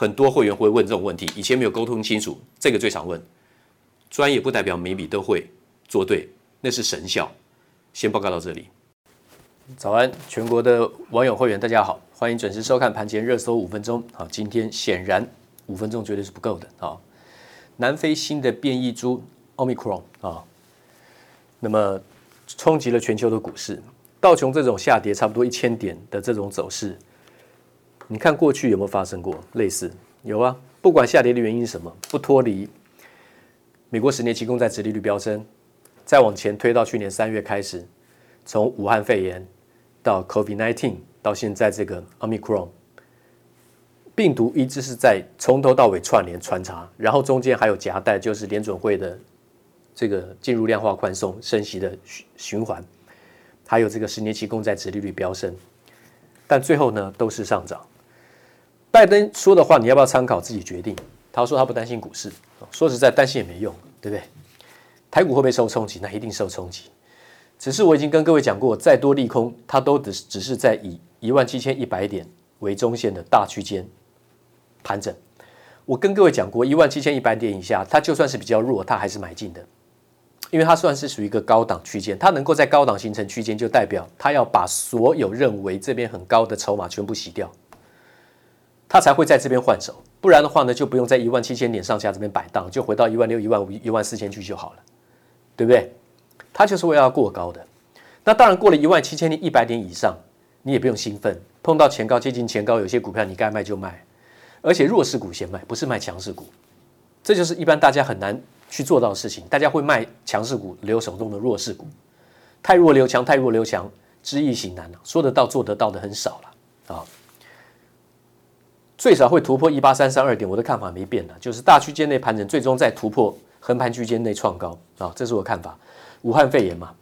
很多会员会问这种问题，以前没有沟通清楚，这个最常问。专业不代表每笔都会做对，那是神效。先报告到这里。早安，全国的网友会员大家好，欢迎准时收看盘前热搜五分钟。好，今天显然五分钟绝对是不够的啊。南非新的变异株 Omicron 啊，那么冲击了全球的股市，道琼这种下跌差不多一千点的这种走势。你看过去有没有发生过类似？有啊，不管下跌的原因是什么，不脱离美国十年期公债殖利率飙升，再往前推到去年三月开始，从武汉肺炎到 COVID-19 到现在这个 Omicron 病毒一直是在从头到尾串联穿插，然后中间还有夹带就是联准会的这个进入量化宽松升息的循循环，还有这个十年期公债殖利率飙升，但最后呢都是上涨。拜登说的话，你要不要参考？自己决定。他说他不担心股市，说实在，担心也没用，对不对？台股会不会受冲击？那一定受冲击。只是我已经跟各位讲过，再多利空，它都只只是在以一万七千一百点为中线的大区间盘整。我跟各位讲过，一万七千一百点以下，它就算是比较弱，它还是买进的，因为它算是属于一个高档区间，它能够在高档形成区间，就代表它要把所有认为这边很高的筹码全部洗掉。他才会在这边换手，不然的话呢，就不用在一万七千点上下这边摆荡，就回到一万六、一万五、一万四千去就好了，对不对？他就是为了要过高的。那当然过了一万七千一百点以上，你也不用兴奋，碰到前高接近前高，有些股票你该卖就卖，而且弱势股先卖，不是卖强势股，这就是一般大家很难去做到的事情。大家会卖强势股，留手中的弱势股，太弱留强，太弱留强，知易行难了，说得到做得到的很少了啊。最少会突破一八三三二点，我的看法没变的，就是大区间内盘整，最终再突破横盘区间内创高啊，这是我看法。武汉肺炎嘛，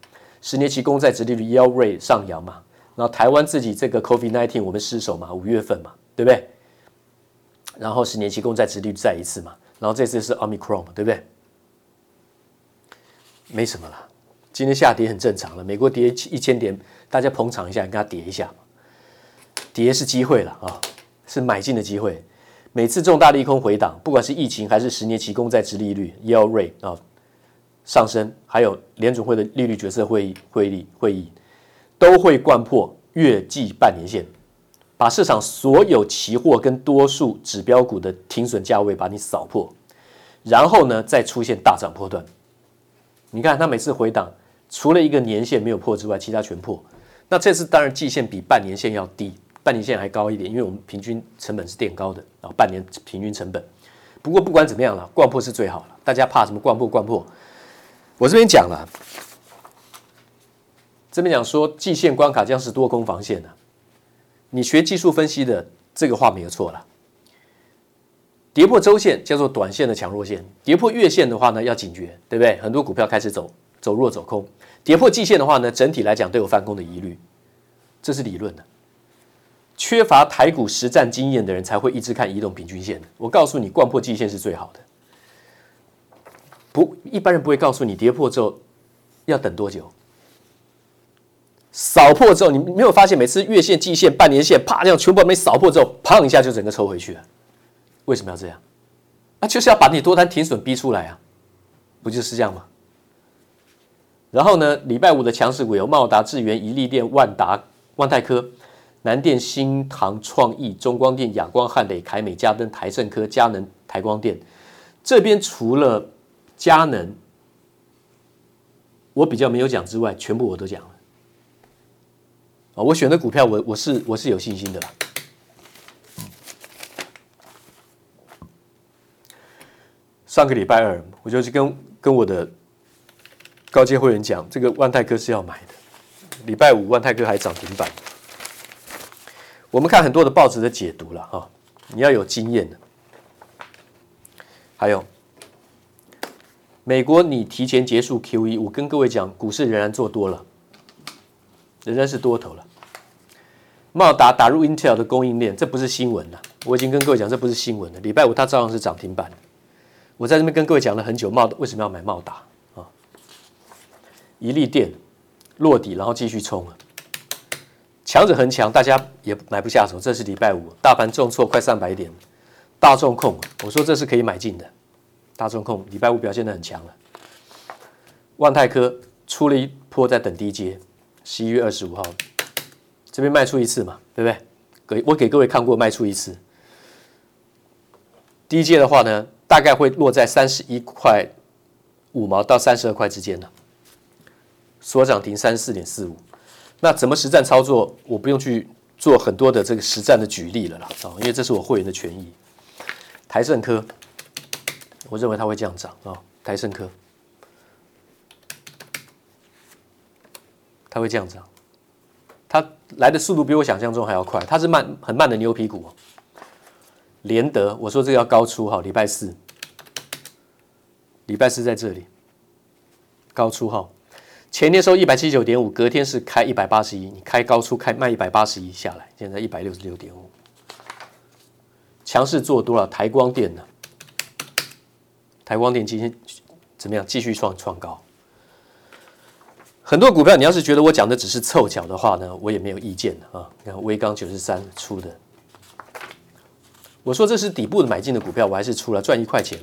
十年期公债殖利率腰锐上扬嘛，然后台湾自己这个 COVID nineteen 我们失守嘛，五月份嘛，对不对？然后十年期公债殖利率再一次嘛，然后这次是 Omicron 嘛，对不对？没什么了，今天下跌很正常了，美国跌一千点，大家捧场一下，跟他跌一下，跌是机会了啊，是买进的机会。每次重大利空回档，不管是疫情还是十年期公债殖利率 yield rate 啊上升，还有联准会的利率决策会议会议会议，都会掼破月季半年线，把市场所有期货跟多数指标股的停损价位把你扫破，然后呢再出现大涨波段。你看它每次回档，除了一个年线没有破之外，其他全破。那这次当然季线比半年线要低。半年线还高一点，因为我们平均成本是垫高的啊，半年平均成本。不过不管怎么样了，掼破是最好了。大家怕什么掼破？掼破，我这边讲了，这边讲说季线关卡将是多空防线呢。你学技术分析的这个话没有错了。跌破周线叫做短线的强弱线，跌破月线的话呢要警觉，对不对？很多股票开始走走弱走空，跌破季线的话呢，整体来讲都有翻空的疑虑，这是理论的。缺乏台股实战经验的人才会一直看移动平均线的。我告诉你，掼破季线是最好的。不，一般人不会告诉你跌破之后要等多久。扫破之后，你没有发现每次月线、季线、半年线啪这样全部没扫破之后，砰一下就整个抽回去了。为什么要这样？啊，就是要把你多单停损逼出来啊，不就是这样吗？然后呢，礼拜五的强势股有茂达、智源、宜利店、万达、万泰科。南电、新唐、创意、中光电、亚光、汉磊、凯美、嘉登、台盛科、佳能、台光电，这边除了佳能，我比较没有讲之外，全部我都讲了。啊，我选的股票我，我是我是有信心的啦。上个礼拜二，我就去跟跟我的高阶会员讲，这个万泰科是要买的。礼拜五，万泰科还涨停板。我们看很多的报纸的解读了哈，你要有经验的。还有，美国你提前结束 QE，我跟各位讲，股市仍然做多了，仍然是多头了。茂达打入 Intel 的供应链，这不是新闻了。我已经跟各位讲，这不是新闻了。礼拜五它照样是涨停板。我在这边跟各位讲了很久，茂为什么要买茂达啊？一利电落底，然后继续冲了。强者恒强，大家也买不下手。这是礼拜五，大盘重挫快三百点，大众控，我说这是可以买进的。大众控礼拜五表现得很强了。万泰科出了一波，在等低阶，十一月二十五号这边卖出一次嘛，对不对？给我给各位看过卖出一次，低阶的话呢，大概会落在三十一块五毛到三十二块之间呢，所涨停三十四点四五。那怎么实战操作？我不用去做很多的这个实战的举例了啦，啊，因为这是我会员的权益。台盛科，我认为它会这样涨啊，台盛科，它会这样涨，它来的速度比我想象中还要快，它是慢很慢的牛皮股。联德，我说这个要高出哈，礼拜四，礼拜四在这里，高出哈。前天收一百七十九点五，隔天是开一百八十一，你开高出开卖一百八十一下来，现在一百六十六点五，强势做多了。台光电呢？台光电今天怎么样？继续创创高。很多股票，你要是觉得我讲的只是凑巧的话呢，我也没有意见的啊。你看威刚九十三出的，我说这是底部的买进的股票，我还是出了赚一块钱。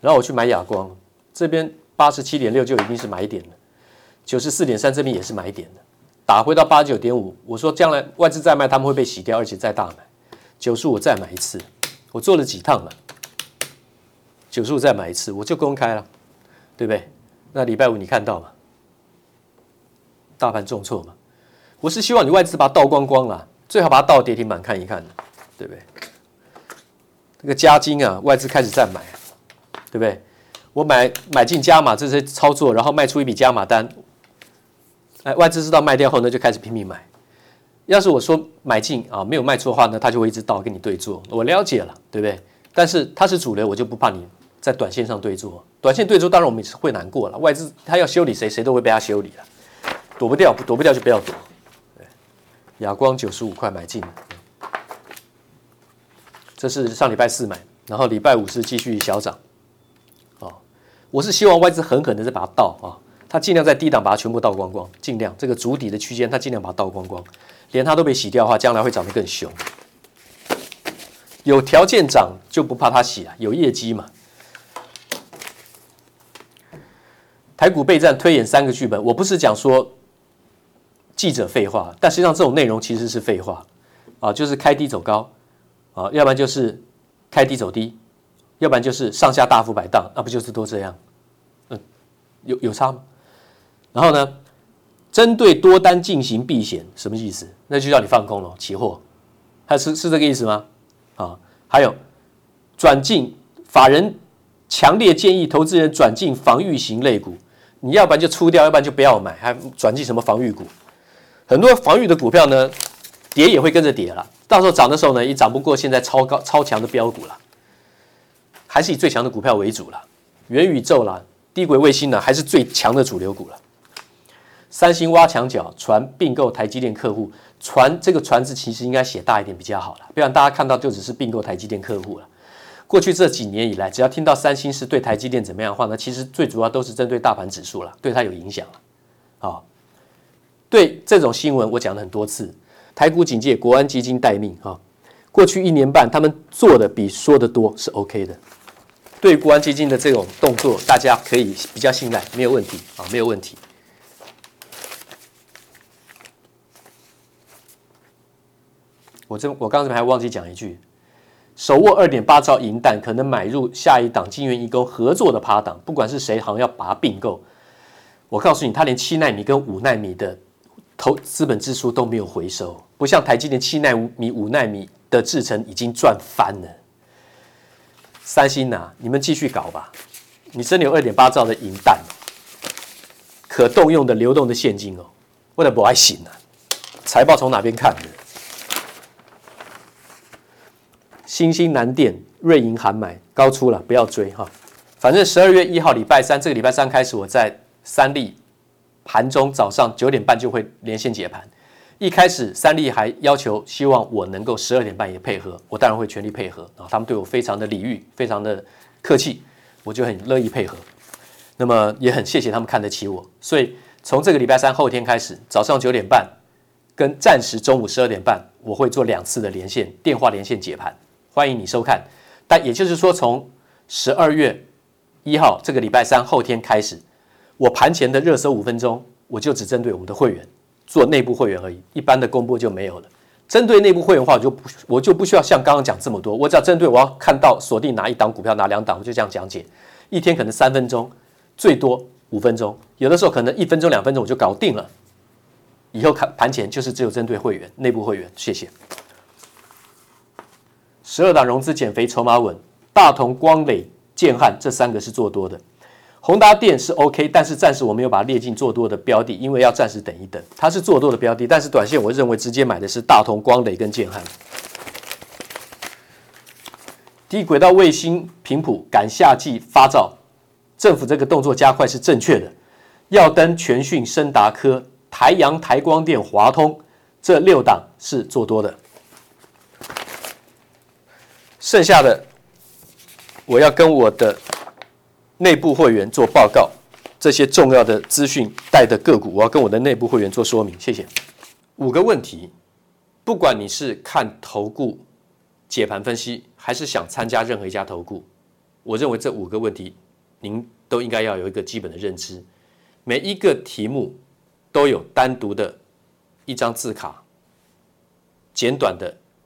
然后我去买亚光，这边八十七点六就已经是买点了。九十四点三这边也是买点的，打回到八十九点五，我说将来外资再卖，他们会被洗掉，而且再大买。九十五再买一次，我做了几趟了。九十五再买一次，我就公开了，对不对？那礼拜五你看到吗？大盘重挫嘛，我是希望你外资把它倒光光了，最好把它倒跌停板看一看，对不对？这个加金啊，外资开始再买，对不对？我买买进加码这些操作，然后卖出一笔加码单。哎，外资知道卖掉后呢，就开始拼命买。要是我说买进啊，没有卖出的话呢，他就会一直倒跟你对坐。我了解了，对不对？但是他是主流，我就不怕你在短线上对做。短线对做，当然我们也是会难过了。外资他要修理谁，谁都会被他修理了，躲不掉，躲不掉就不要躲。对，亚光九十五块买进，这是上礼拜四买，然后礼拜五是继续小涨。哦，我是希望外资狠狠的再把它倒啊。它尽量在低档把它全部倒光光，尽量这个足底的区间，它尽量把它倒光光，连它都被洗掉的话，将来会涨得更凶。有条件涨就不怕它洗啊，有业绩嘛。台股备战推演三个剧本，我不是讲说记者废话，但实际上这种内容其实是废话啊，就是开低走高啊，要不然就是开低走低，要不然就是上下大幅摆荡，那不就是都这样？嗯，有有差吗？然后呢，针对多单进行避险，什么意思？那就叫你放空了，期货，还是是这个意思吗？啊，还有转进法人强烈建议投资人转进防御型类股，你要不然就出掉，要不然就不要买，还转进什么防御股？很多防御的股票呢，跌也会跟着跌了，到时候涨的时候呢，也涨不过现在超高超强的标股了，还是以最强的股票为主了，元宇宙啦，低轨卫星呢，还是最强的主流股了。三星挖墙脚，传并购台积电客户，传这个“传”字其实应该写大一点比较好了，不然大家看到就只是并购台积电客户了。过去这几年以来，只要听到三星是对台积电怎么样的话，那其实最主要都是针对大盘指数了，对它有影响了。啊，对这种新闻我讲了很多次，台股警戒，国安基金待命啊。过去一年半，他们做的比说的多是 OK 的。对国安基金的这种动作，大家可以比较信赖，没有问题啊，没有问题。我这我刚才还忘记讲一句，手握二点八兆银弹，可能买入下一档晶圆代工合作的趴档，不管是谁，好像要把它并购。我告诉你，他连七奈米跟五奈米的投资本支出都没有回收，不像台积电七奈米、五奈米的制程已经赚翻了。三星呐、你们继续搞吧，你真的有二点八兆的银弹，可动用的流动的现金哦，为了不爱行啊，财报从哪边看的？新兴南电、瑞银喊买高出了，不要追哈。反正十二月一号礼拜三，这个礼拜三开始，我在三立盘中早上九点半就会连线解盘。一开始三立还要求希望我能够十二点半也配合，我当然会全力配合啊。他们对我非常的礼遇，非常的客气，我就很乐意配合。那么也很谢谢他们看得起我，所以从这个礼拜三后天开始，早上九点半跟暂时中午十二点半，我会做两次的连线电话连线解盘。欢迎你收看，但也就是说，从十二月一号这个礼拜三后天开始，我盘前的热搜五分钟，我就只针对我们的会员做内部会员而已，一般的公布就没有了。针对内部会员的话，我就不我就不需要像刚刚讲这么多，我只要针对我要看到锁定哪一档股票，哪两档，我就这样讲解。一天可能三分钟，最多五分钟，有的时候可能一分钟、两分钟我就搞定了。以后看盘前就是只有针对会员、内部会员，谢谢。十二档融资减肥筹码稳，大同、光磊、建汉这三个是做多的，宏达电是 OK，但是暂时我没有把它列进做多的标的，因为要暂时等一等。它是做多的标的，但是短线我认为直接买的是大同、光磊跟建汉。低轨道卫星频谱赶夏季发照，政府这个动作加快是正确的。耀登、全讯、升达科、台阳、台光电、华通这六档是做多的。剩下的，我要跟我的内部会员做报告，这些重要的资讯带的个股，我要跟我的内部会员做说明。谢谢。五个问题，不管你是看投顾解盘分析，还是想参加任何一家投顾，我认为这五个问题，您都应该要有一个基本的认知。每一个题目都有单独的一张字卡，简短的。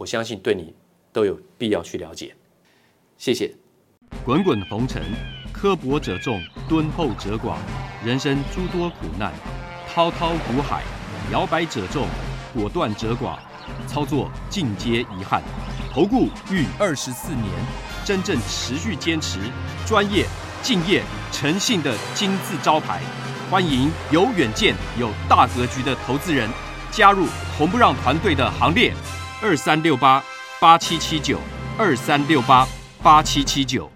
我相信对你都有必要去了解，谢谢。滚滚红尘，刻薄者众，敦厚者寡；人生诸多苦难，滔滔苦海，摇摆者众，果断者寡。操作尽皆遗憾。投顾逾二十四年，真正持续坚持、专业、敬业、诚信的金字招牌。欢迎有远见、有大格局的投资人加入红不让团队的行列。二三六八八七七九，二三六八八七七九。